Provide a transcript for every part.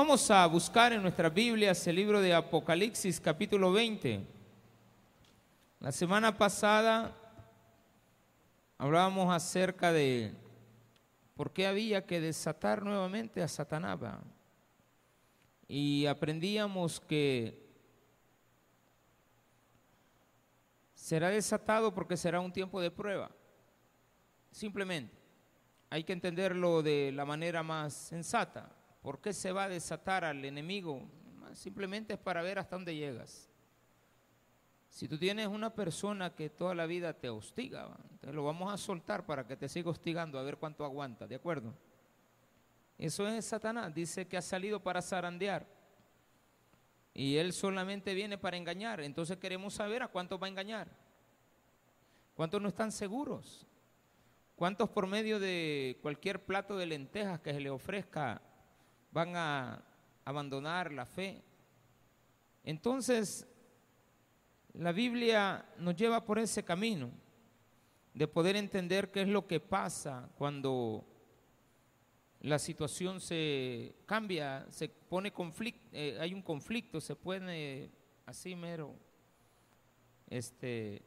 Vamos a buscar en nuestras Biblias el libro de Apocalipsis capítulo 20. La semana pasada hablábamos acerca de por qué había que desatar nuevamente a Satanás. Y aprendíamos que será desatado porque será un tiempo de prueba. Simplemente. Hay que entenderlo de la manera más sensata. ¿Por qué se va a desatar al enemigo? Simplemente es para ver hasta dónde llegas. Si tú tienes una persona que toda la vida te hostiga, entonces lo vamos a soltar para que te siga hostigando a ver cuánto aguanta, ¿de acuerdo? Eso es Satanás, dice que ha salido para zarandear. Y él solamente viene para engañar. Entonces queremos saber a cuántos va a engañar. ¿Cuántos no están seguros? ¿Cuántos por medio de cualquier plato de lentejas que se le ofrezca van a abandonar la fe. Entonces, la Biblia nos lleva por ese camino de poder entender qué es lo que pasa cuando la situación se cambia, se pone conflicto, eh, hay un conflicto, se pone así mero, este,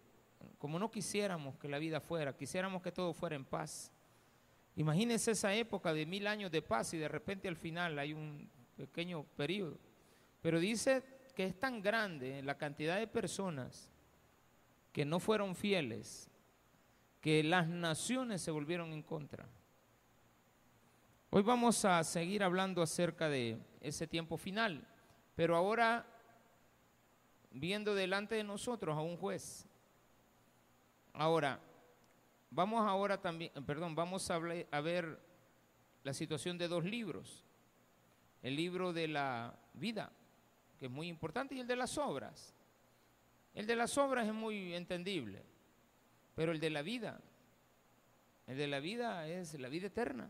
como no quisiéramos que la vida fuera, quisiéramos que todo fuera en paz. Imagínense esa época de mil años de paz y de repente al final hay un pequeño periodo. Pero dice que es tan grande la cantidad de personas que no fueron fieles, que las naciones se volvieron en contra. Hoy vamos a seguir hablando acerca de ese tiempo final, pero ahora viendo delante de nosotros a un juez. Ahora, Vamos ahora también, perdón, vamos a, ver la situación de dos libros. El libro de la vida, que es muy importante, y el de las obras. El de las obras es muy entendible, pero el de la vida, el de la vida es la vida eterna.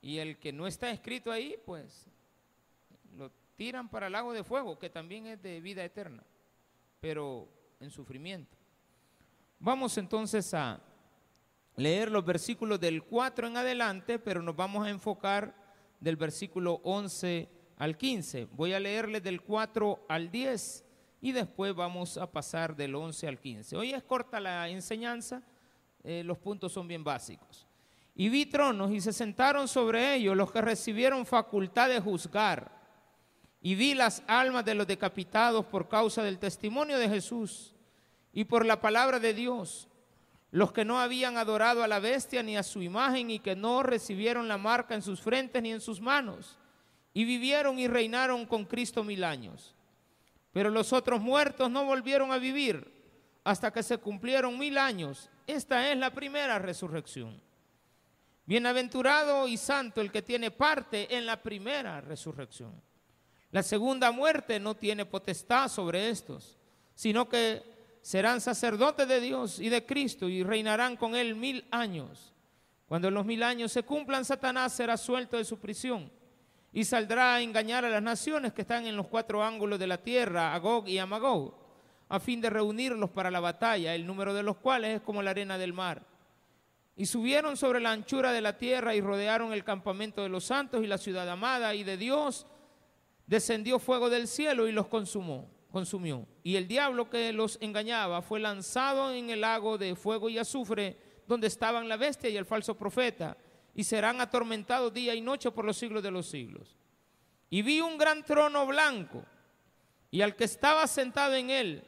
Y el que no está escrito ahí, pues lo tiran para el lago de fuego, que también es de vida eterna, pero en sufrimiento. Vamos entonces a leer los versículos del 4 en adelante, pero nos vamos a enfocar del versículo 11 al 15. Voy a leerles del 4 al 10 y después vamos a pasar del 11 al 15. Hoy es corta la enseñanza, eh, los puntos son bien básicos. Y vi tronos y se sentaron sobre ellos los que recibieron facultad de juzgar. Y vi las almas de los decapitados por causa del testimonio de Jesús y por la palabra de Dios, los que no habían adorado a la bestia ni a su imagen y que no recibieron la marca en sus frentes ni en sus manos, y vivieron y reinaron con Cristo mil años. Pero los otros muertos no volvieron a vivir hasta que se cumplieron mil años. Esta es la primera resurrección. Bienaventurado y santo el que tiene parte en la primera resurrección. La segunda muerte no tiene potestad sobre estos, sino que serán sacerdotes de Dios y de Cristo y reinarán con él mil años. Cuando los mil años se cumplan, Satanás será suelto de su prisión y saldrá a engañar a las naciones que están en los cuatro ángulos de la tierra, a Gog y a Magog, a fin de reunirlos para la batalla, el número de los cuales es como la arena del mar. Y subieron sobre la anchura de la tierra y rodearon el campamento de los santos y la ciudad amada, y de Dios descendió fuego del cielo y los consumó consumió. Y el diablo que los engañaba fue lanzado en el lago de fuego y azufre, donde estaban la bestia y el falso profeta, y serán atormentados día y noche por los siglos de los siglos. Y vi un gran trono blanco, y al que estaba sentado en él,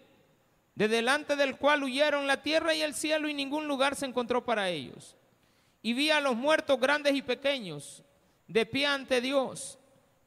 de delante del cual huyeron la tierra y el cielo, y ningún lugar se encontró para ellos. Y vi a los muertos grandes y pequeños, de pie ante Dios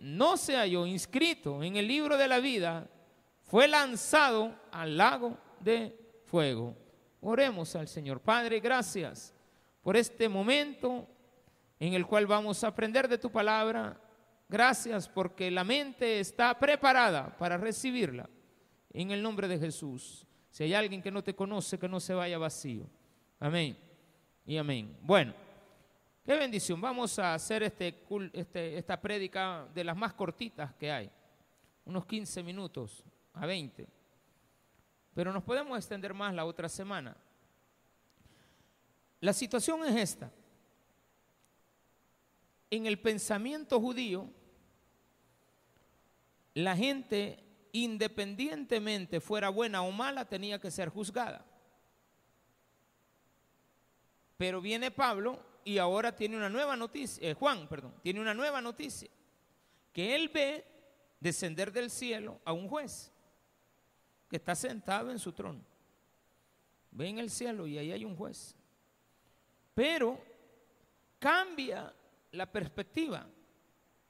no se halló inscrito en el libro de la vida, fue lanzado al lago de fuego. Oremos al Señor. Padre, gracias por este momento en el cual vamos a aprender de tu palabra Gracias porque la mente está preparada para recibirla en el nombre de Jesús. Si hay alguien que no te conoce, que no se vaya vacío. Amén. Y amén. Bueno, qué bendición. Vamos a hacer este, este, esta prédica de las más cortitas que hay. Unos 15 minutos a 20. Pero nos podemos extender más la otra semana. La situación es esta. En el pensamiento judío, la gente, independientemente fuera buena o mala, tenía que ser juzgada. Pero viene Pablo y ahora tiene una nueva noticia, eh, Juan, perdón, tiene una nueva noticia, que él ve descender del cielo a un juez que está sentado en su trono. Ve en el cielo y ahí hay un juez. Pero cambia la perspectiva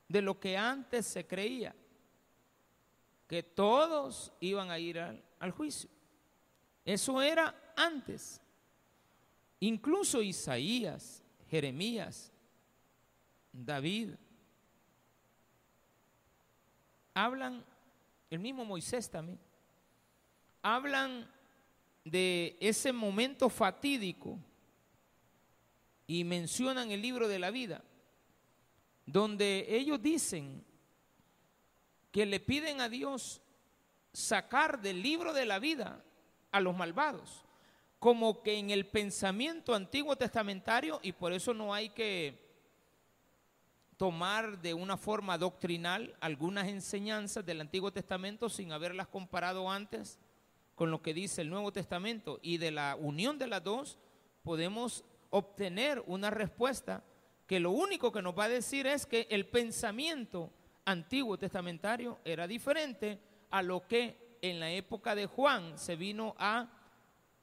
de lo que antes se creía, que todos iban a ir al, al juicio. Eso era antes. Incluso Isaías, Jeremías, David, hablan, el mismo Moisés también, hablan de ese momento fatídico y mencionan el libro de la vida, donde ellos dicen que le piden a Dios sacar del libro de la vida a los malvados, como que en el pensamiento antiguo testamentario, y por eso no hay que tomar de una forma doctrinal algunas enseñanzas del Antiguo Testamento sin haberlas comparado antes con lo que dice el Nuevo Testamento. Y de la unión de las dos podemos obtener una respuesta que lo único que nos va a decir es que el pensamiento antiguo testamentario era diferente a lo que en la época de Juan se vino a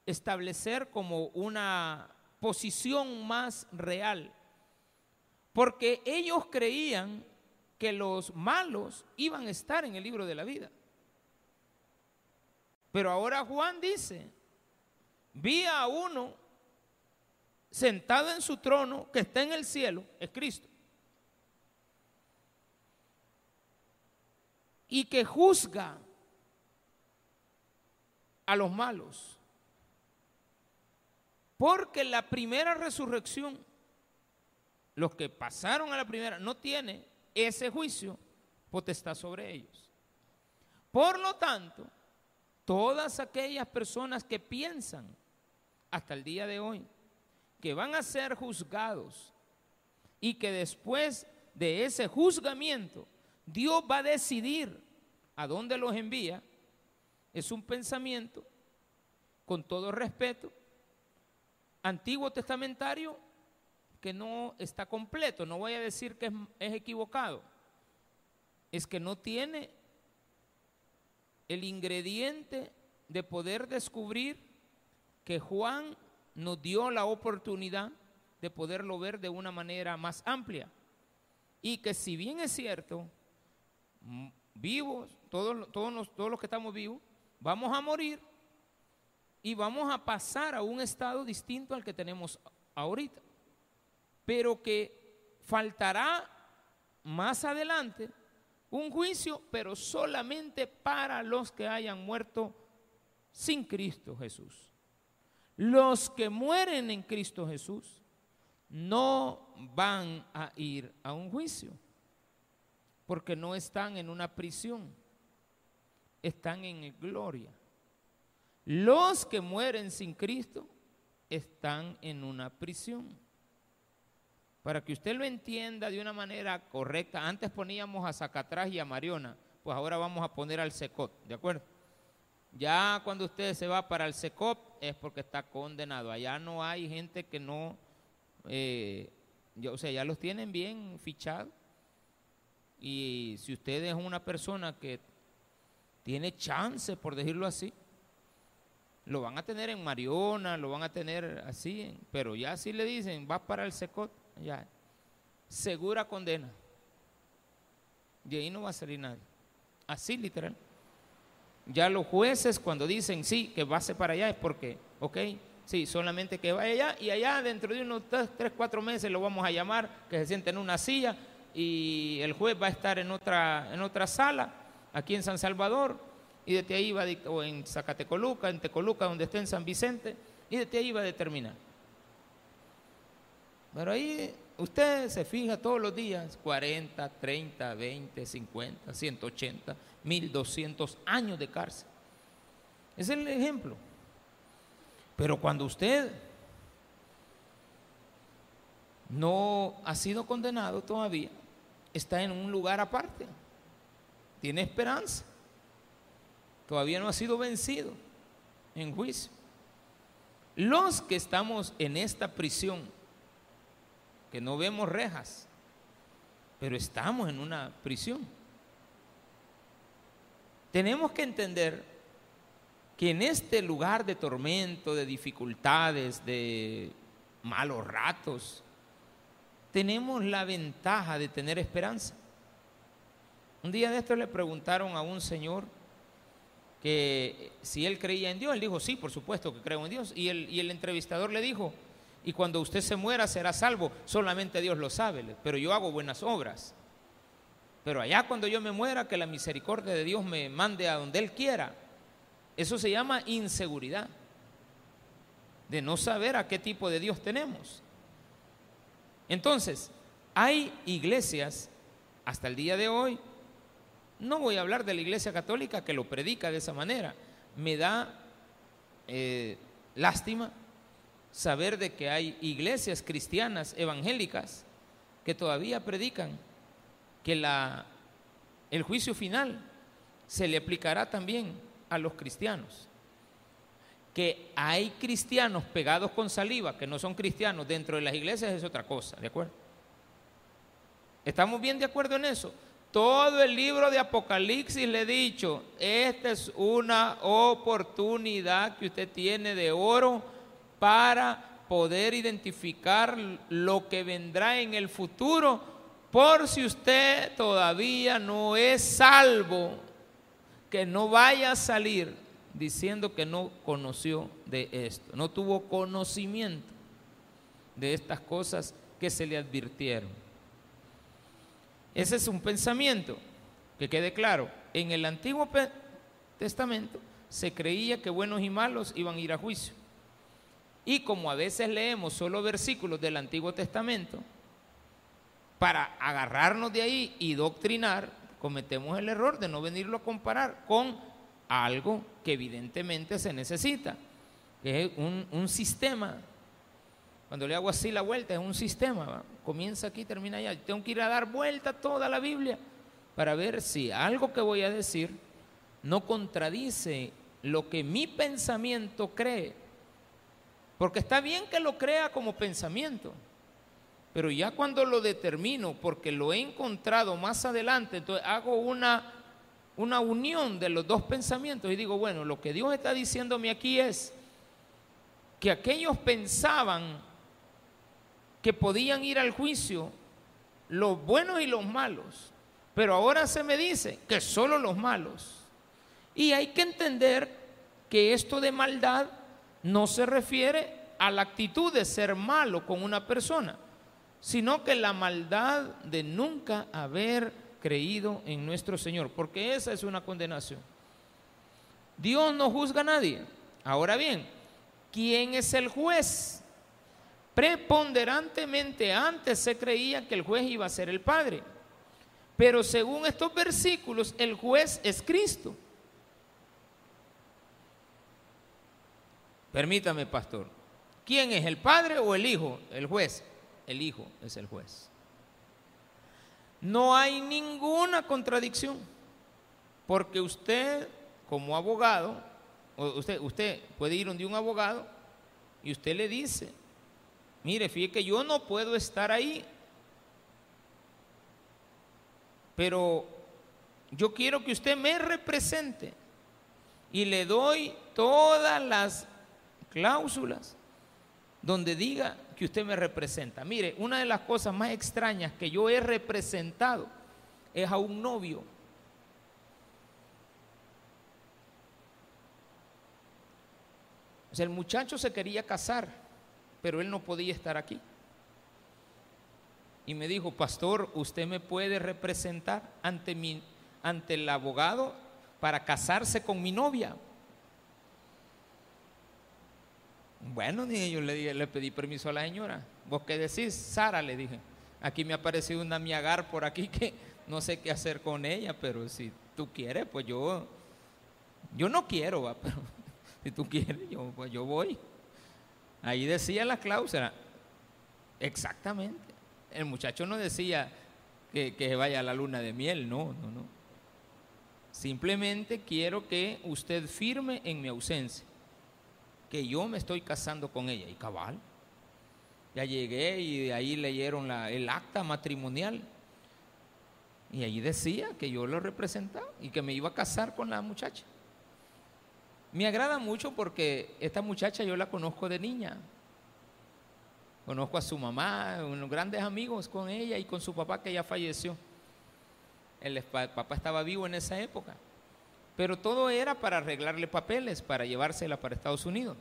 establecer como una posición más real. Porque ellos creían que los malos iban a estar en el libro de la vida. Pero ahora Juan dice, vi a uno sentado en su trono que está en el cielo, es Cristo. Y que juzga a los malos. Porque la primera resurrección, los que pasaron a la primera, no tiene ese juicio potestad sobre ellos. Por lo tanto, todas aquellas personas que piensan hasta el día de hoy que van a ser juzgados y que después de ese juzgamiento Dios va a decidir a dónde los envía, es un pensamiento, con todo respeto, antiguo testamentario que no está completo. No voy a decir que es, equivocado, es que no tiene el ingrediente de poder descubrir que Juan nos dio la oportunidad de poderlo ver de una manera más amplia. Y que si bien es cierto, vivos, todos, todos, todos los que estamos vivos, vamos a morir y vamos a pasar a un estado distinto al que tenemos ahorita. Pero que faltará más adelante un juicio, pero solamente para los que hayan muerto sin Cristo Jesús. Los que mueren en Cristo Jesús no van a ir a un juicio, porque no están en una prisión, están en gloria. Los que mueren sin Cristo están en una prisión. Para que usted lo entienda de una manera correcta, antes poníamos a Zacatrás y a Mariona, pues ahora vamos a poner al Secot, ¿de acuerdo? Ya cuando usted se va para el Secot es porque está condenado. Allá no hay gente que no, eh, o sea, ya los tienen bien fichados. Y si usted es una persona que tiene chance, por decirlo así, lo van a tener en Mariona, lo van a tener así, pero ya si le dicen, vas para el Secot, ya, segura condena. De ahí no va a salir nadie. Así literal. Ya los jueces cuando dicen sí, que va para allá es porque, ok, sí, solamente que vaya allá y allá dentro de unos tres, cuatro meses lo vamos a llamar, que se siente en una silla y el juez va a estar en otra, en otra sala, aquí en San Salvador, y desde ahí va, a, o en Zacatecoluca, en Tecoluca, donde esté en San Vicente, y desde ahí va a determinar. Pero ahí usted se fija todos los días, 40, 30, 20, 50, 180, 1200 años de cárcel. Es el ejemplo. Pero cuando usted no ha sido condenado todavía, está en un lugar aparte, tiene esperanza, todavía no ha sido vencido en juicio. Los que estamos en esta prisión, que no vemos rejas, pero estamos en una prisión, tenemos que entender que en este lugar de tormento, de dificultades, de malos ratos, tenemos la ventaja de tener esperanza. Un día de esto le preguntaron a un señor que si él creía en Dios, él dijo, sí, por supuesto que creo en Dios. Y el, y el entrevistador le dijo, y cuando usted se muera será salvo, solamente Dios lo sabe, pero yo hago buenas obras. Pero allá cuando yo me muera, que la misericordia de Dios me mande a donde Él quiera. Eso se llama inseguridad, de no saber a qué tipo de Dios tenemos. Entonces, hay iglesias hasta el día de hoy, no voy a hablar de la iglesia católica que lo predica de esa manera, me da eh, lástima saber de que hay iglesias cristianas evangélicas que todavía predican que la, el juicio final se le aplicará también a los cristianos. Que hay cristianos pegados con saliva, que no son cristianos dentro de las iglesias, es otra cosa, ¿de acuerdo? ¿Estamos bien de acuerdo en eso? Todo el libro de Apocalipsis le he dicho, esta es una oportunidad que usted tiene de oro para poder identificar lo que vendrá en el futuro, por si usted todavía no es salvo, que no vaya a salir diciendo que no conoció de esto, no tuvo conocimiento de estas cosas que se le advirtieron. Ese es un pensamiento, que quede claro, en el Antiguo Testamento se creía que buenos y malos iban a ir a juicio. Y como a veces leemos solo versículos del Antiguo Testamento, para agarrarnos de ahí y doctrinar, cometemos el error de no venirlo a comparar con algo que evidentemente se necesita, que es un, sistema. Cuando le hago así la vuelta, es un sistema, comienza aquí, termina allá. Tengo que ir a dar vuelta toda la Biblia para ver si algo que voy a decir no contradice lo que mi pensamiento cree. Porque está bien que lo crea como pensamiento, pero ya cuando lo determino, porque lo he encontrado más adelante, entonces hago una una unión de los dos pensamientos y digo, bueno, lo que Dios está diciéndome aquí es que aquellos pensaban que podían ir al juicio, los buenos y los malos, pero ahora se me dice que solo los malos. Y hay que entender que esto de maldad no se refiere a la actitud de ser malo con una persona, sino que la maldad de nunca haber creído en nuestro Señor, porque esa es una condenación. Dios no juzga a nadie. Ahora bien, ¿quién es el juez? Preponderantemente antes se creía que el juez iba a ser el Padre, pero según estos versículos, el juez es Cristo. Permítame, pastor. ¿Quién es el Padre o el Hijo? El juez. El Hijo es el juez. No hay ninguna contradicción, porque usted como abogado, usted, usted puede ir donde un abogado y usted le dice, mire, fíjese que yo no puedo estar ahí, pero yo quiero que usted me represente y le doy todas las cláusulas donde diga que usted me representa. Mire, una de las cosas más extrañas que yo he representado es a un novio. O sea, el muchacho se quería casar, pero él no podía estar aquí. y me dijo, pastor, ¿usted me puede representar ante, mi, ante el abogado para casarse con mi novia? Bueno, dije, yo le, le pedí permiso a la señora. ¿Vos qué decís? Sara, le dije. Aquí me ha aparecido una miagar por aquí que no sé qué hacer con ella, pero si tú quieres, pues yo, yo no quiero, ¿va? pero si tú quieres, yo, pues yo voy. Ahí decía la cláusula, exactamente. El muchacho no decía que, vaya a la luna de miel, no, no, no. Simplemente quiero que usted firme en mi ausencia, que yo me estoy casando con ella. Y cabal, ya llegué y de ahí leyeron el acta matrimonial. Y ahí decía que yo lo representaba y que me iba a casar con la muchacha. Me agrada mucho porque esta muchacha yo la conozco de niña. Conozco a su mamá, unos grandes amigos con ella y con su papá que ya falleció. El papá estaba vivo en esa época. Pero todo era para arreglarle papeles, para llevársela para Estados Unidos.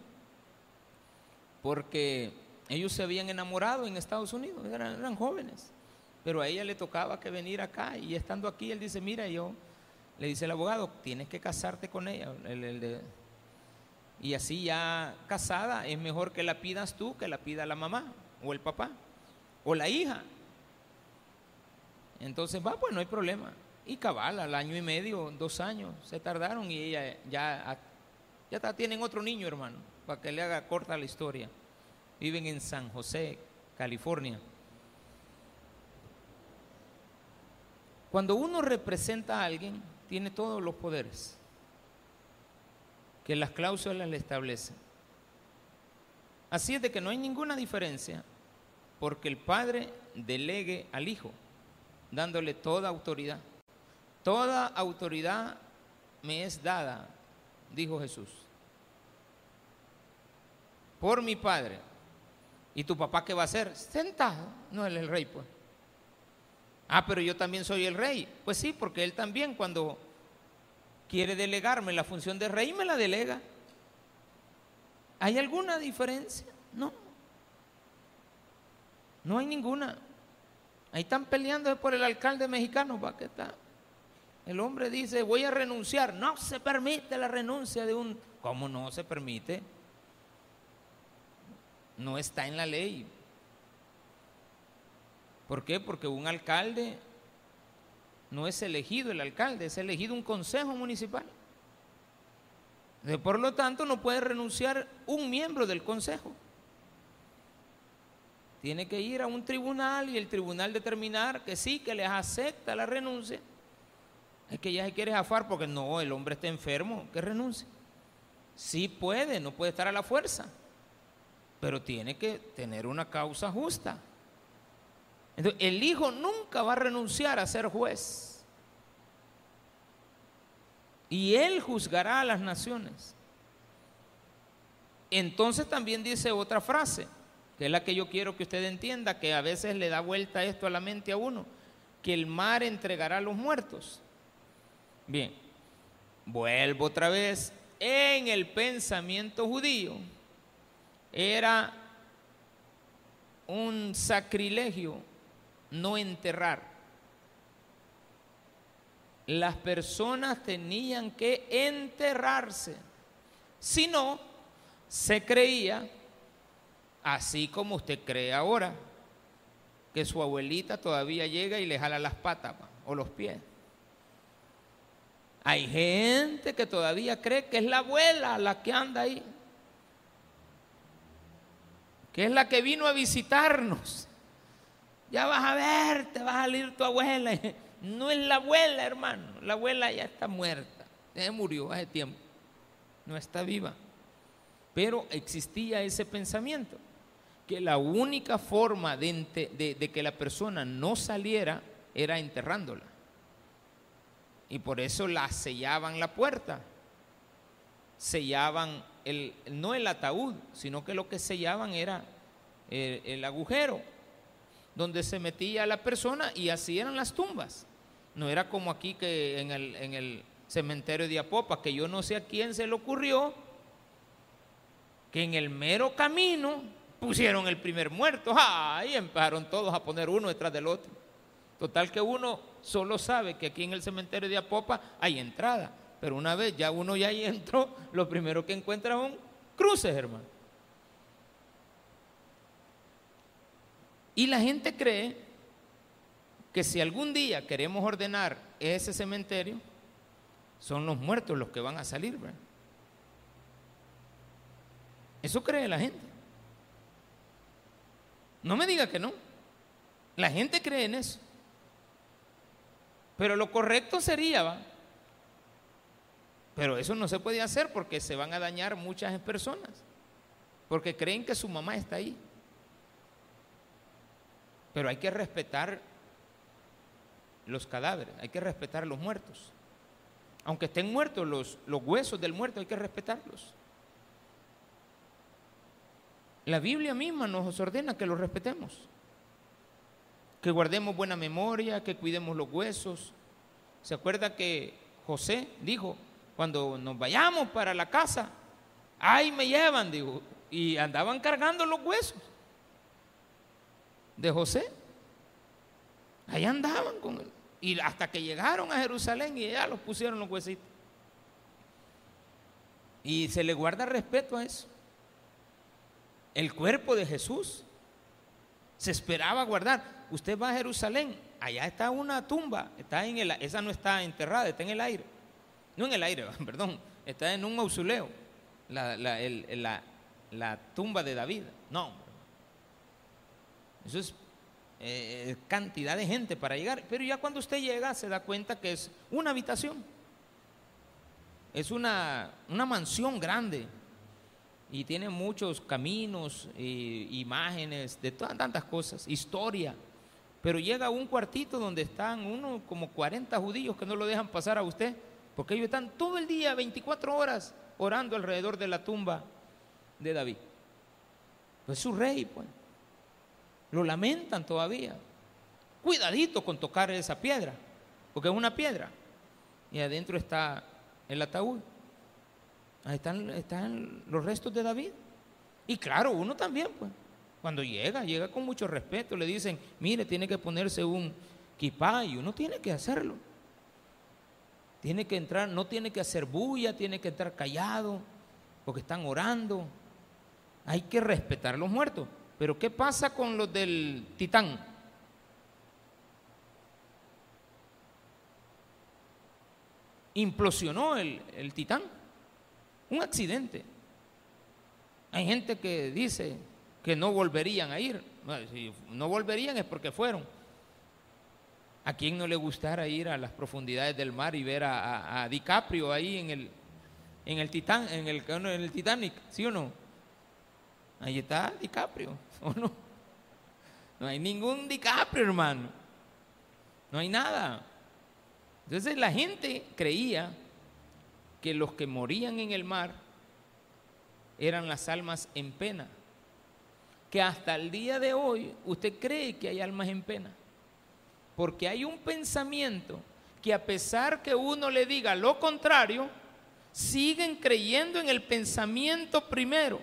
Porque ellos se habían enamorado en Estados Unidos, eran, jóvenes, pero a ella le tocaba que venir acá y estando aquí él dice, mira, yo, le dice el abogado, tienes que casarte con ella. y así ya casada es mejor que la pidas tú que la pida la mamá o el papá o la hija. Entonces va, pues no hay problema. Y cabal, al año y medio, dos años, se tardaron y ella ya, ya tienen otro niño, hermano, para que le haga corta la historia viven en San José, California. Cuando uno representa a alguien, tiene todos los poderes que las cláusulas le establecen. Así es de que no hay ninguna diferencia porque el Padre delegue al Hijo, dándole toda autoridad. Toda autoridad me es dada, dijo Jesús, por mi Padre. ¿Y tu papá qué va a hacer? Sentado. No, es el rey, pues. Ah, pero yo también soy el rey. Pues sí, porque él también cuando quiere delegarme la función de rey me la delega. ¿Hay alguna diferencia? No. No hay ninguna. Ahí están peleando por el alcalde mexicano, ¿para qué está? El hombre dice, voy a renunciar. No se permite la renuncia de un... ¿Cómo no se permite? no está en la ley. ¿Por qué? Porque un alcalde no es elegido el alcalde, es elegido un consejo municipal. Por lo tanto, no puede renunciar un miembro del consejo. Tiene que ir a un tribunal y el tribunal determinar que sí, que les acepta la renuncia. Es que ya se quiere zafar porque no, el hombre está enfermo, que renuncie. Sí puede, no puede estar a la fuerza pero tiene que tener una causa justa. Entonces, el hijo nunca va a renunciar a ser juez. Y él juzgará a las naciones. Entonces también dice otra frase, que es la que yo quiero que usted entienda, que a veces le da vuelta esto a la mente a uno, que el mar entregará a los muertos. Bien, vuelvo otra vez en el pensamiento judío era un sacrilegio no enterrar. Las personas tenían que enterrarse. Si no, se creía, así como usted cree ahora, que su abuelita todavía llega y le jala las patas o los pies. Hay gente que todavía cree que es la abuela la que anda ahí que es la que vino a visitarnos. Ya vas a ver, te va a salir tu abuela. No es la abuela, hermano. La abuela ya está muerta. Ya murió hace tiempo. No está viva. Pero existía ese pensamiento. Que la única forma de, de que la persona no saliera era enterrándola. Y por eso la sellaban la puerta. Sellaban no el ataúd, sino que lo que sellaban era el, agujero donde se metía la persona y así eran las tumbas. No era como aquí que en el, en el cementerio de Apopa, que yo no sé a quién se le ocurrió que en el mero camino pusieron el primer muerto, ahí empezaron todos a poner uno detrás del otro. Total que uno solo sabe que aquí en el cementerio de Apopa hay entrada, pero una vez ya uno ya ahí entró, lo primero que encuentra son cruces, hermano. Y la gente cree que si algún día queremos ordenar ese cementerio, son los muertos los que van a salir. ¿verdad? Eso cree la gente. No me diga que no. La gente cree en eso. Pero lo correcto sería, ¿va? Pero eso no se puede hacer porque se van a dañar muchas personas. Porque creen que su mamá está ahí. Pero hay que respetar los cadáveres, hay que respetar los muertos. Aunque estén muertos los, los huesos del muerto, hay que respetarlos. La Biblia misma nos ordena que los respetemos, que guardemos buena memoria, que cuidemos los huesos. ¿Se acuerda que José dijo, cuando nos vayamos para la casa, ahí me llevan, digo, y andaban cargando los huesos de José. Ahí andaban con él. Y hasta que llegaron a Jerusalén y ya los pusieron los huesitos. Y se le guarda respeto a eso el cuerpo de Jesús. Se esperaba guardar. Usted va a Jerusalén, allá está una tumba, está en el, esa no está enterrada, está en el aire. No en el aire, perdón, está en un mausoleo, la, la, tumba de David. No, eso es eh, cantidad de gente para llegar. Pero ya cuando usted llega se da cuenta que es una habitación. Es una, una mansión grande y tiene muchos caminos, imágenes, de tantas cosas, historia. Pero llega a un cuartito donde están uno como 40 judíos que no lo dejan pasar a usted, porque ellos están todo el día, 24 horas, orando alrededor de la tumba de David. Pues su rey, pues. Lo lamentan todavía. Cuidadito con tocar esa piedra, porque es una piedra. Y adentro está el ataúd. Ahí están, están los restos de David. Y claro, uno también, pues. Cuando llega, llega con mucho respeto. Le dicen, mire, tiene que ponerse un kipá y uno tiene que hacerlo. Tiene que entrar, no tiene que hacer bulla, tiene que estar callado, porque están orando. Hay que respetar a los muertos. Pero ¿qué pasa con los del titán? Implosionó el, el titán. Un accidente. Hay gente que dice que no volverían a ir. Si no volverían es porque fueron. ¿A quién no le gustara ir a las profundidades del mar y ver a, DiCaprio ahí en el, en el, Titán, en, el, en el Titanic? ¿Sí o no? Ahí está DiCaprio, ¿o no? No hay ningún DiCaprio, hermano. No hay nada. Entonces la gente creía que los que morían en el mar eran las almas en pena. Que hasta el día de hoy usted cree que hay almas en pena. Porque hay un pensamiento que a pesar que uno le diga lo contrario, siguen creyendo en el pensamiento primero.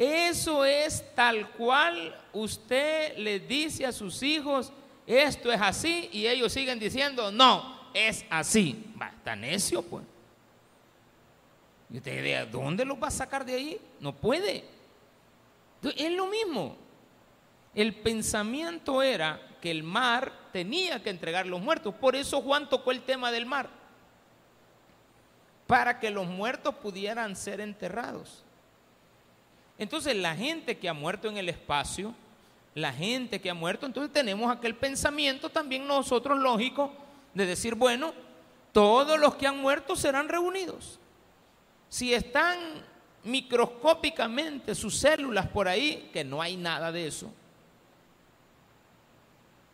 Eso es tal cual usted le dice a sus hijos, esto es así, y ellos siguen diciendo, no, es así. Va, está necio, pues. Y usted dice, ¿dónde lo va a sacar de ahí? No puede. es lo mismo. El pensamiento era que el mar tenía que entregar los muertos. Por eso Juan tocó el tema del mar. Para que los muertos pudieran ser enterrados. Entonces la gente que ha muerto en el espacio, la gente que ha muerto, entonces tenemos aquel pensamiento también nosotros lógico de decir, bueno, todos los que han muerto serán reunidos. Si están microscópicamente sus células por ahí, que no hay nada de eso.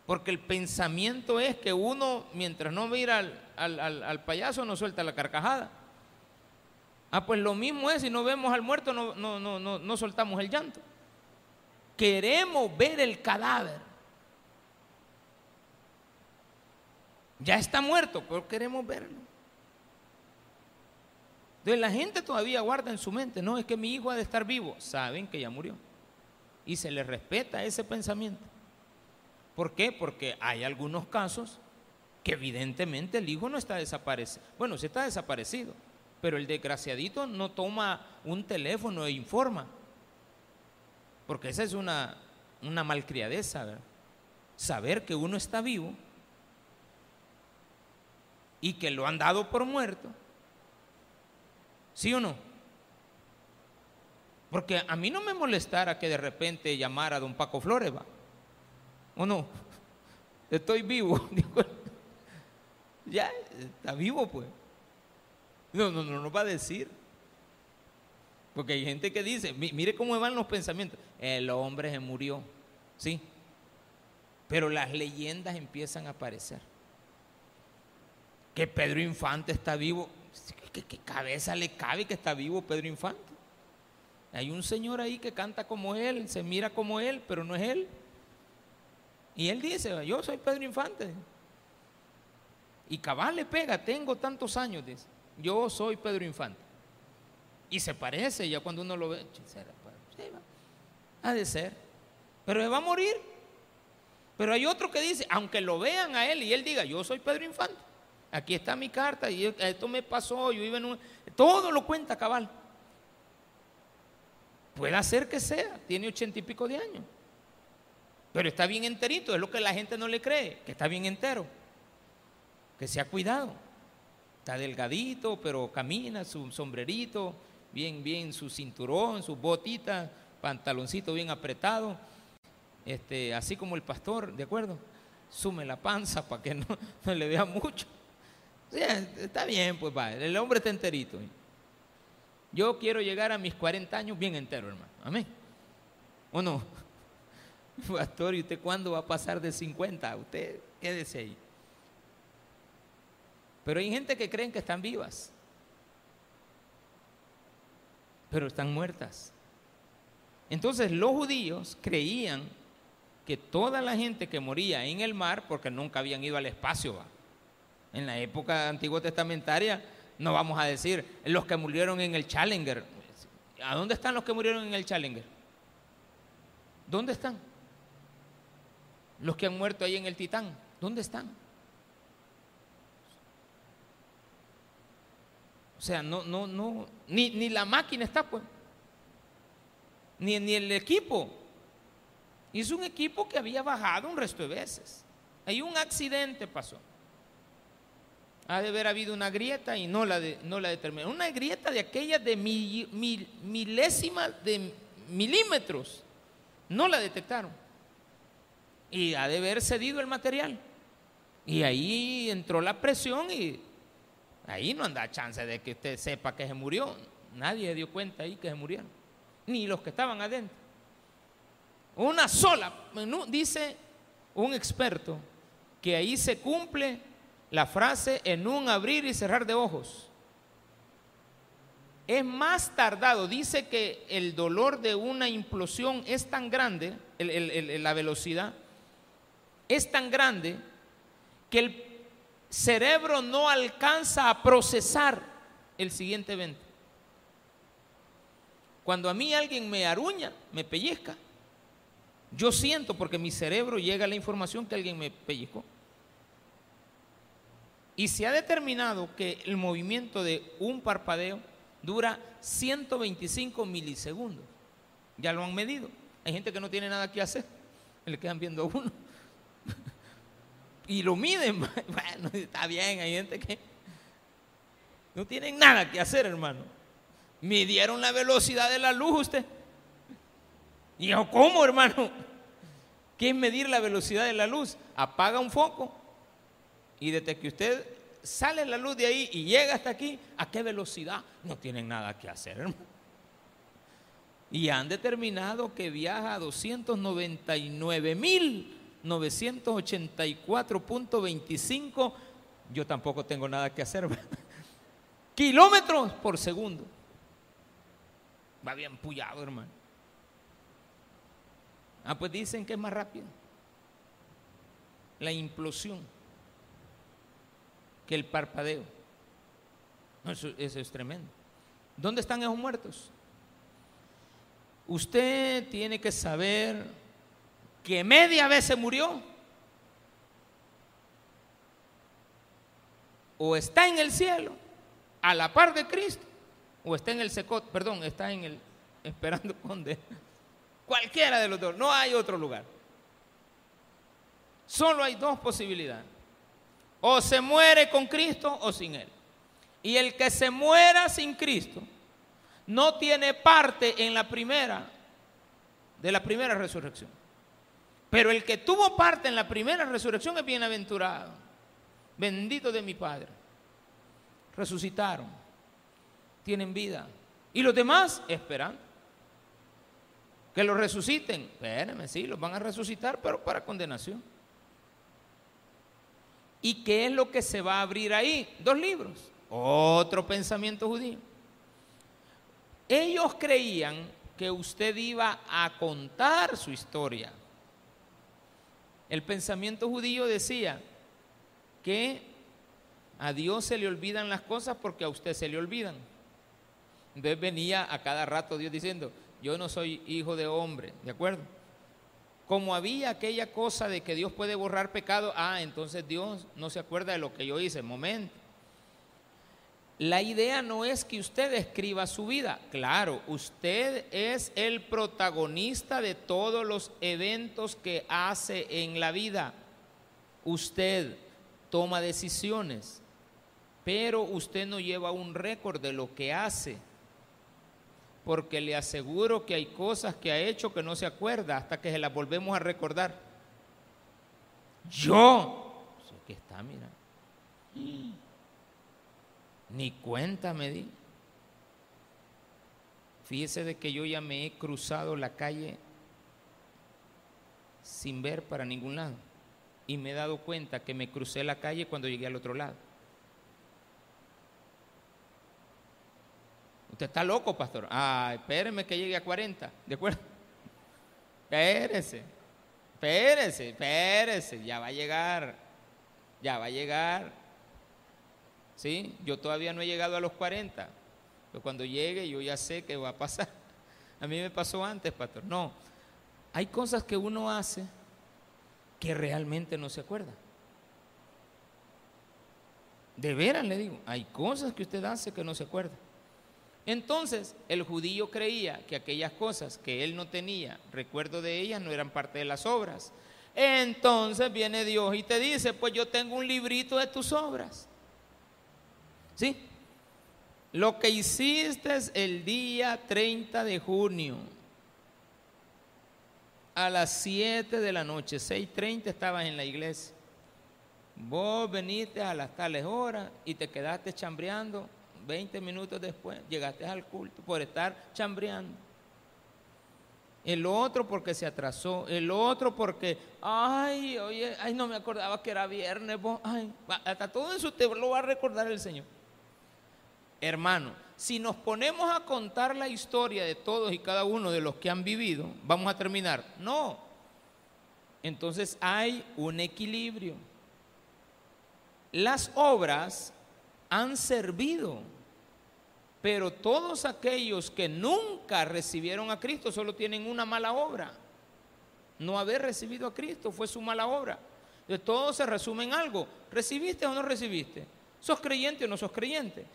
Porque el pensamiento es que uno, mientras no mira al, al, payaso, no suelta la carcajada. Ah, pues lo mismo es, si no vemos al muerto, no, no, no, no, no soltamos el llanto. Queremos ver el cadáver. Ya está muerto, pero queremos verlo. Entonces la gente todavía guarda en su mente, no, es que mi hijo ha de estar vivo. Saben que ya murió. Y se le respeta ese pensamiento. ¿Por qué? Porque hay algunos casos que evidentemente el hijo no está desaparecido. Bueno, sí está desaparecido, pero el desgraciadito no toma un teléfono e informa. Porque esa es una, una malcriadeza, ¿verdad? Saber que uno está vivo y que lo han dado por muerto. ¿Sí o no? Porque a mí no me molestara que de repente llamara a don Paco Flores. ¿O no? Estoy vivo. ya, está vivo pues. No, no, no nos va a decir. Porque hay gente que dice, mire cómo van los pensamientos. El hombre se murió. Sí. Pero las leyendas empiezan a aparecer. Que Pedro Infante está vivo. ¿Qué, qué cabeza le cabe que está vivo Pedro Infante? Hay un señor ahí que canta como él, se mira como él, pero no es él. Y él dice, yo soy Pedro Infante. Y cabal le pega, tengo tantos años, dice, yo soy Pedro Infante. Y se parece ya cuando uno lo ve, ha de ser, pero va a morir. Pero hay otro que dice, aunque lo vean a él y él diga, yo soy Pedro Infante, aquí está mi carta y esto me pasó, yo iba en un... Todo lo cuenta cabal. Puede ser que sea, tiene ochenta y pico de años. Pero está bien enterito, es lo que la gente no le cree, que está bien entero. Que se ha cuidado. Está delgadito, pero camina, su sombrerito, bien, bien, su cinturón, sus botitas, pantaloncito bien apretado. Este, así como el pastor, ¿de acuerdo? Sume la panza para que no, le vea mucho. está bien, pues va, el hombre está enterito. Yo quiero llegar a mis 40 años bien entero, hermano. Amén. ¿O no? Pastor, ¿y usted cuándo va a pasar de 50? Usted quédese ahí. Pero hay gente que creen que están vivas, pero están muertas. Entonces los judíos creían que toda la gente que moría en el mar, porque nunca habían ido al espacio, en la época antigua testamentaria, no vamos a decir los que murieron en el Challenger. ¿A dónde están los que murieron en el Challenger? ¿Dónde están? Los que han muerto ahí en el Titán, ¿dónde están? Sea, no, no, no, ni, ni la máquina está, pues. Ni, ni el equipo. Y es un equipo que había bajado un resto de veces. Hay un accidente pasó. Ha de haber habido una grieta y no la, no la determinó. Una grieta de aquellas de mil, milésimas de milímetros. No la detectaron y ha de haber cedido el material. Y ahí entró la presión y ahí no anda chance de que usted sepa que se murió. Nadie dio cuenta ahí que se murieron, ni los que estaban adentro. Una sola, dice un experto, que ahí se cumple la frase en un abrir y cerrar de ojos. Es más tardado, dice que el dolor de una implosión es tan grande, la velocidad, es tan grande que el cerebro no alcanza a procesar el siguiente evento. Cuando a mí alguien me aruña, me pellizca, yo siento porque mi cerebro llega a la información que alguien me pellizcó. Y se ha determinado que el movimiento de un parpadeo dura 125 milisegundos. Ya lo han medido. Hay gente que no tiene nada que hacer, le quedan viendo a uno y lo miden. Bueno, está bien, hay gente que no tienen nada que hacer, hermano. Midieron la velocidad de la luz usted. Y yo, ¿cómo, hermano? ¿Qué es medir la velocidad de la luz? Apaga un foco y desde que usted sale la luz de ahí y llega hasta aquí, ¿a qué velocidad? No tienen nada que hacer, hermano. Y han determinado que viaja a 299 mil 984.25, yo tampoco tengo nada que hacer. Kilómetros por segundo. Va bien puyado, hermano. Ah, pues dicen que es más rápido. La implosión que el parpadeo. Eso, eso es tremendo. ¿Dónde están esos muertos? Usted tiene que saber que media vez se murió o está en el cielo a la par de Cristo o está en el secot, perdón, está en el esperando conde. Cualquiera de los dos, no hay otro lugar. Solo hay dos posibilidades. O se muere con Cristo o sin Él. Y el que se muera sin Cristo no tiene parte en la primera, de la primera resurrección. Pero el que tuvo parte en la primera resurrección es bienaventurado. Bendito de mi Padre. Resucitaron. Tienen vida. Y los demás esperan que los resuciten. Espérenme, sí, los van a resucitar, pero para condenación. ¿Y qué es lo que se va a abrir ahí? Dos libros. Otro pensamiento judío. Ellos creían que usted iba a contar su historia. El pensamiento judío decía que a Dios se le olvidan las cosas porque a usted se le olvidan. Entonces venía a cada rato Dios diciendo, yo no soy hijo de hombre, ¿de acuerdo? Como había aquella cosa de que Dios puede borrar pecado, ah, entonces Dios no se acuerda de lo que yo hice, momento. La idea no es que usted escriba su vida. Claro, usted es el protagonista de todos los eventos que hace en la vida. Usted toma decisiones, pero usted no lleva un récord de lo que hace. Porque le aseguro que hay cosas que ha hecho que no se acuerda hasta que se las volvemos a recordar. Yo, que está, mira. Ni cuenta me di. Fíjese de que yo ya me he cruzado la calle sin ver para ningún lado. Y me he dado cuenta que me crucé la calle cuando llegué al otro lado. Usted está loco, pastor. Ah, espéreme que llegue a 40. ¿De acuerdo? Espérese. Espérese, espérese. Ya va a llegar. Ya va a llegar. ¿Sí? Yo todavía no he llegado a los 40, pero cuando llegue yo ya sé qué va a pasar. A mí me pasó antes, pastor. No, hay cosas que uno hace que realmente no se acuerda. De veras le digo, hay cosas que usted hace que no se acuerda. Entonces, el judío creía que aquellas cosas que él no tenía recuerdo de ellas no eran parte de las obras. Entonces viene Dios y te dice, pues yo tengo un librito de tus obras. ¿Sí? Lo que hiciste el día 30 de junio a las 7 de la noche, 6.30 estabas en la iglesia. Vos veniste a las tales horas y te quedaste chambreando. 20 minutos después llegaste al culto por estar chambreando. El otro porque se atrasó, el otro porque, ay, oye, ay, no me acordaba que era viernes, ay, hasta todo eso te lo va a recordar el Señor. Hermano, si nos ponemos a contar la historia de todos y cada uno de los que han vivido, vamos a terminar. No. Entonces hay un equilibrio. Las obras han servido, pero todos aquellos que nunca recibieron a Cristo solo tienen una mala obra. No haber recibido a Cristo fue su mala obra. De todo se resume en algo. ¿Recibiste o no recibiste? ¿Sos creyente o no sos creyente?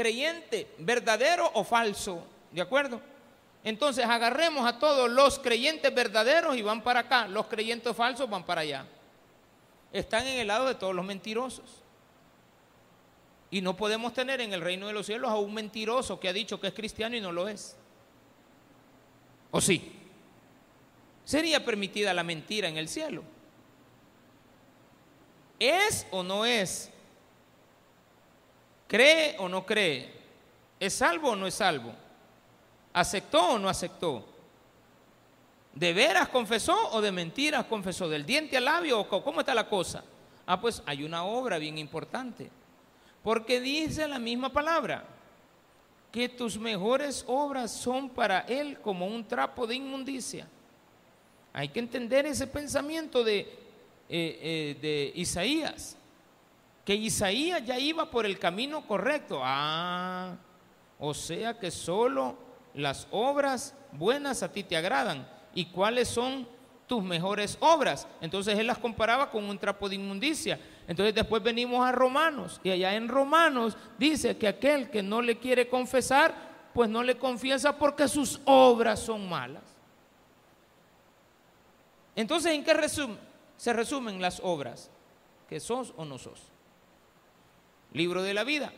Creyente verdadero o falso. ¿De acuerdo? Entonces agarremos a todos los creyentes verdaderos y van para acá. Los creyentes falsos van para allá. Están en el lado de todos los mentirosos. Y no podemos tener en el reino de los cielos a un mentiroso que ha dicho que es cristiano y no lo es. ¿O sí? ¿Sería permitida la mentira en el cielo? ¿Es o no es ¿Cree o no cree? ¿Es salvo o no es salvo? ¿Aceptó o no aceptó? ¿De veras confesó o de mentiras confesó? ¿Del diente al labio o cómo está la cosa? Ah, pues hay una obra bien importante. Porque dice la misma palabra, que tus mejores obras son para Él como un trapo de inmundicia. Hay que entender ese pensamiento de, eh, eh, de Isaías que Isaías ya iba por el camino correcto. Ah, O sea que solo las obras buenas a ti te agradan. ¿Y cuáles son tus mejores obras? Entonces él las comparaba con un trapo de inmundicia. Entonces después venimos a Romanos y allá en Romanos dice que aquel que no le quiere confesar, pues no le confiesa porque sus obras son malas. Entonces, ¿en qué se resumen las obras? ¿Que sos o no sos? Libro de la vida.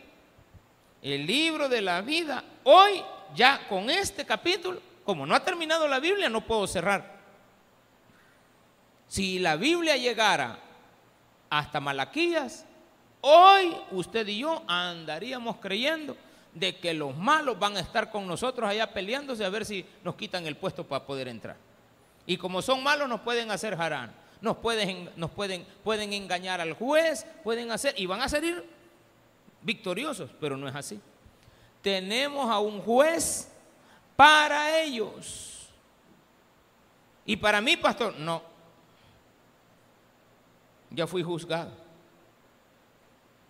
El libro de la vida, hoy ya con este capítulo, como no ha terminado la Biblia, no puedo cerrar. Si la Biblia llegara hasta Malaquías, hoy usted y yo andaríamos creyendo de que los malos van a estar con nosotros allá peleándose a ver si nos quitan el puesto para poder entrar. Y como son malos nos pueden hacer jarán, nos pueden, nos pueden, pueden engañar al juez, pueden hacer, y van a salir victoriosos, pero no es así. Tenemos a un juez para ellos. Y para mí, pastor, no ya fui juzgado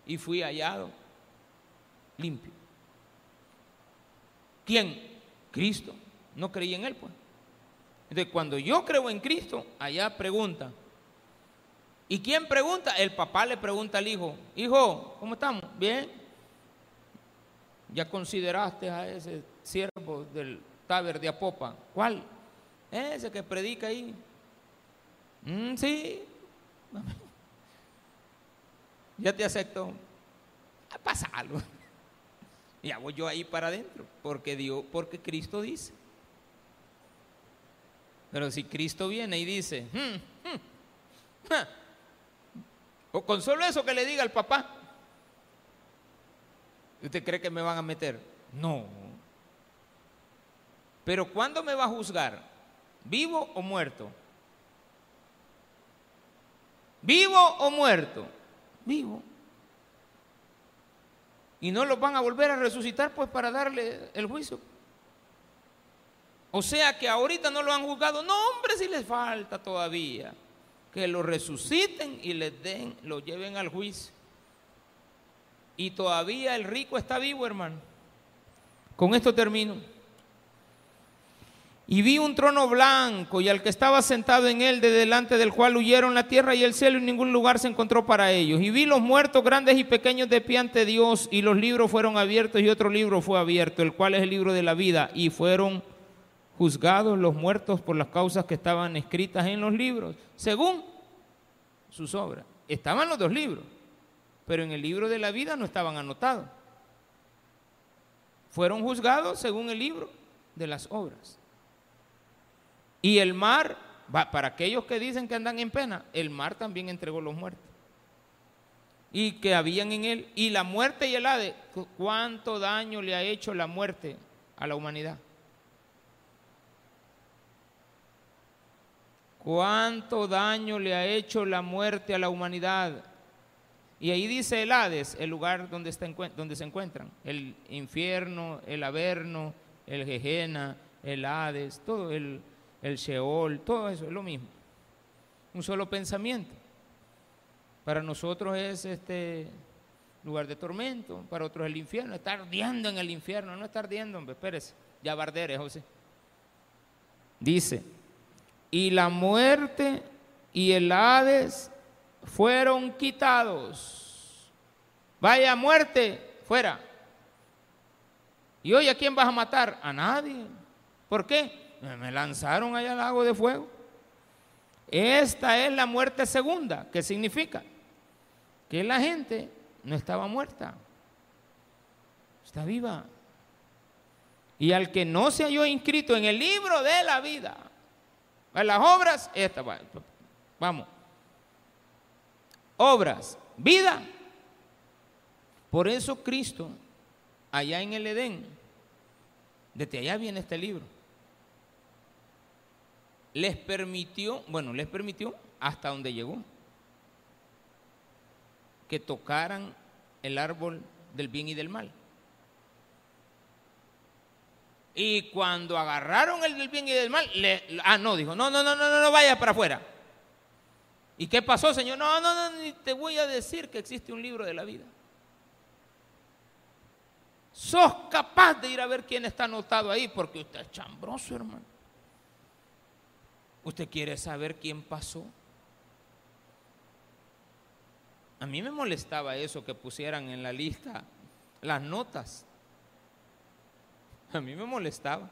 y fui hallado limpio. ¿Quién? Cristo. No creí en Él, pues. Entonces, cuando yo creo en Cristo, allá pregunta. ¿Y quién pregunta? El papá le pregunta al hijo, hijo, ¿cómo estamos? Bien. ¿Ya consideraste a ese siervo del taber de Apopa? ¿Cuál? Ese que predica ahí. Mm, sí ya te acepto, pasa algo. Ya voy yo ahí para adentro, porque Dios, porque Cristo dice. Pero si Cristo viene y dice, hmm, hmm, o con solo eso que le diga al papá, ¿usted cree que me van a meter? No. Pero ¿cuándo me va a juzgar? ¿Vivo o muerto? ¿Vivo o muerto? vivo. Y no los van a volver a resucitar pues para darle el juicio. O sea que ahorita no lo han juzgado. No, hombre, si les falta todavía. Que lo resuciten y les den, lo lleven al juicio. Y todavía el rico está vivo, hermano. Con esto termino. Y vi un trono blanco y al que estaba sentado en él, de delante del cual huyeron la tierra y el cielo y ningún lugar se encontró para ellos. Y vi los muertos grandes y pequeños de pie ante Dios y los libros fueron abiertos y otro libro fue abierto, el cual es el libro de la vida. Y fueron juzgados los muertos por las causas que estaban escritas en los libros, según sus obras. Estaban los dos libros, pero en el libro de la vida no estaban anotados. Fueron juzgados según el libro de las obras. Y el mar, para aquellos que dicen que andan en pena, el mar también entregó los muertos. Y que habían en él. Y la muerte y el Hades, ¿cuánto daño le ha hecho la muerte a la humanidad? ¿Cuánto daño le ha hecho la muerte a la humanidad? Y ahí dice el Hades, el lugar donde, está, donde se encuentran. El infierno, el Averno, el Gejena, el Hades, todo el, el Sheol, todo eso es lo mismo. Un solo pensamiento. Para nosotros es este lugar de tormento, para otros el infierno, está ardiendo en el infierno, no está ardiendo, hombre, espérese, ya bardere, José. Dice, y la muerte y el Hades fueron quitados. Vaya muerte, fuera. ¿Y hoy a quién vas a matar? A nadie. ¿Por qué? me lanzaron allá al lago de fuego. Esta es la muerte segunda. ¿Qué significa? Que la gente no estaba muerta, está viva. Y al que no se halló inscrito en el libro de la vida, en las obras, esta, vamos, obras, vida. Por eso Cristo, allá en el Edén, desde allá viene este libro les permitió, bueno, les permitió hasta donde llegó, que tocaran el árbol del bien y del mal. Y cuando agarraron el del bien y del mal, le, ah, no, dijo, no, no, no, no, no, no vaya para afuera. ¿Y qué pasó, Señor? No, no, no, ni te voy a decir que existe un libro de la vida. sos capaz de ir a ver quién está anotado ahí, porque usted es chambroso, hermano. Usted quiere saber quién pasó. A mí me molestaba eso que pusieran en la lista las notas. A mí me molestaba.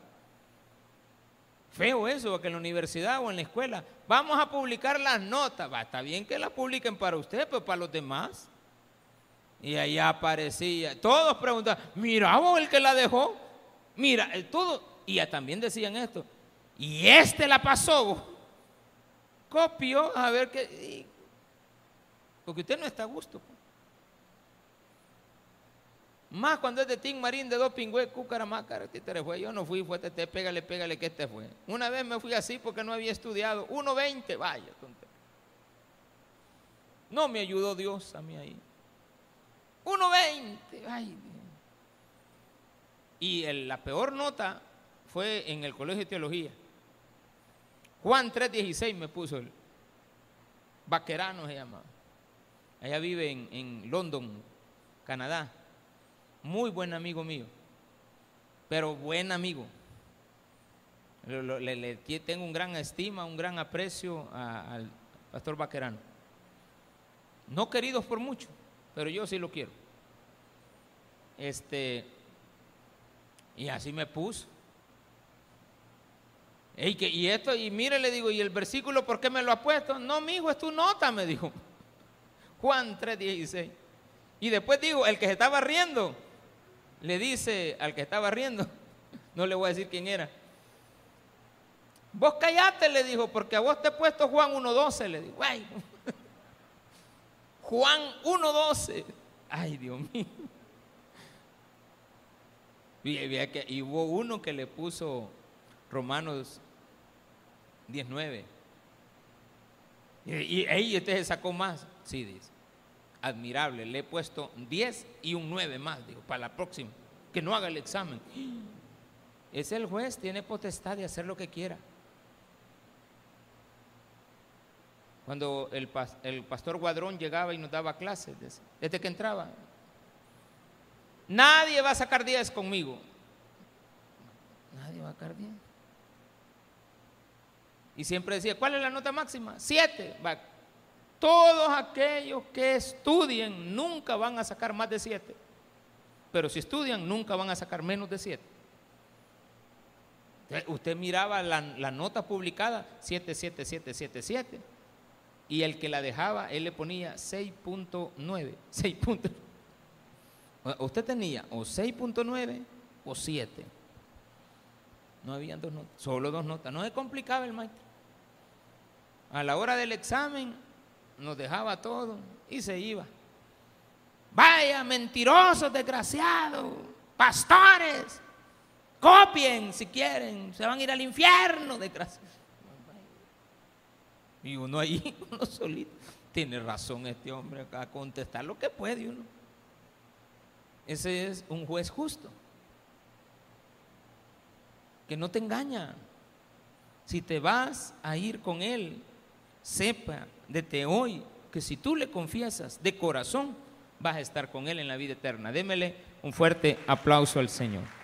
Feo eso, que en la universidad o en la escuela vamos a publicar las notas. Va, está bien que las publiquen para usted, pero para los demás. Y allá aparecía, todos preguntaban, mira vos el que la dejó, mira, eh, todo, y ya también decían esto, y este la pasó, copió, a ver qué, porque usted no está a gusto. Más cuando es de Tim Marín, de dos pingües, cúcara, mácara, títere fue. Yo no fui, fue este, pégale, pégale, que este fue. Una vez me fui así porque no había estudiado. 1.20, vaya, No me ayudó Dios a mí ahí. 1.20, ay. Y la peor nota fue en el colegio de teología. Juan 3.16 me puso el vaquerano se llamaba. Allá vive en, en London, Canadá muy buen amigo mío, pero buen amigo. Le, tengo un gran estima, un gran aprecio al pastor Vaquerano. No queridos por mucho, pero yo sí lo quiero. Este, y así me puso. y esto, y mire, le digo, ¿y el versículo por qué me lo ha puesto? No, mi hijo, es tu nota, me dijo. Juan 3:16. Y después digo, el que se estaba riendo, le dice al que estaba riendo, no le voy a decir quién era, vos callate, le dijo, porque a vos te he puesto Juan 1.12, le dijo, ay, Juan 1.12, ay Dios mío. Y, hubo uno que le puso Romanos 19. Y, y, y este se sacó más, sí, dice admirable. Le he puesto 10 y un 9 más, digo, para la próxima. Que no haga el examen. Es el juez, tiene potestad de hacer lo que quiera. Cuando el, el pastor Guadrón llegaba y nos daba clases, desde que entraba, nadie va a sacar 10 conmigo. Nadie va a sacar 10. Y siempre decía, ¿cuál es la nota máxima? 7. Todos aquellos que estudien nunca van a sacar más de siete. Pero si estudian, nunca van a sacar menos de siete. Usted miraba la, nota publicada, 77777. Y el que la dejaba, él le ponía 6.9. 6. Usted tenía o 6.9 o 7. No habían dos notas, solo dos notas. No se complicaba el maestro. A la hora del examen, nos dejaba todo y se iba. Vaya, mentirosos, desgraciados, pastores, copien si quieren, se van a ir al infierno, desgraciados. Y uno ahí, uno solito, tiene razón este hombre a contestar lo que puede uno. Ese es un juez justo, que no te engaña. Si te vas a ir con él, sepa desde hoy que si tú le confiesas de corazón, vas a estar con Él en la vida eterna. Démele un fuerte aplauso al Señor.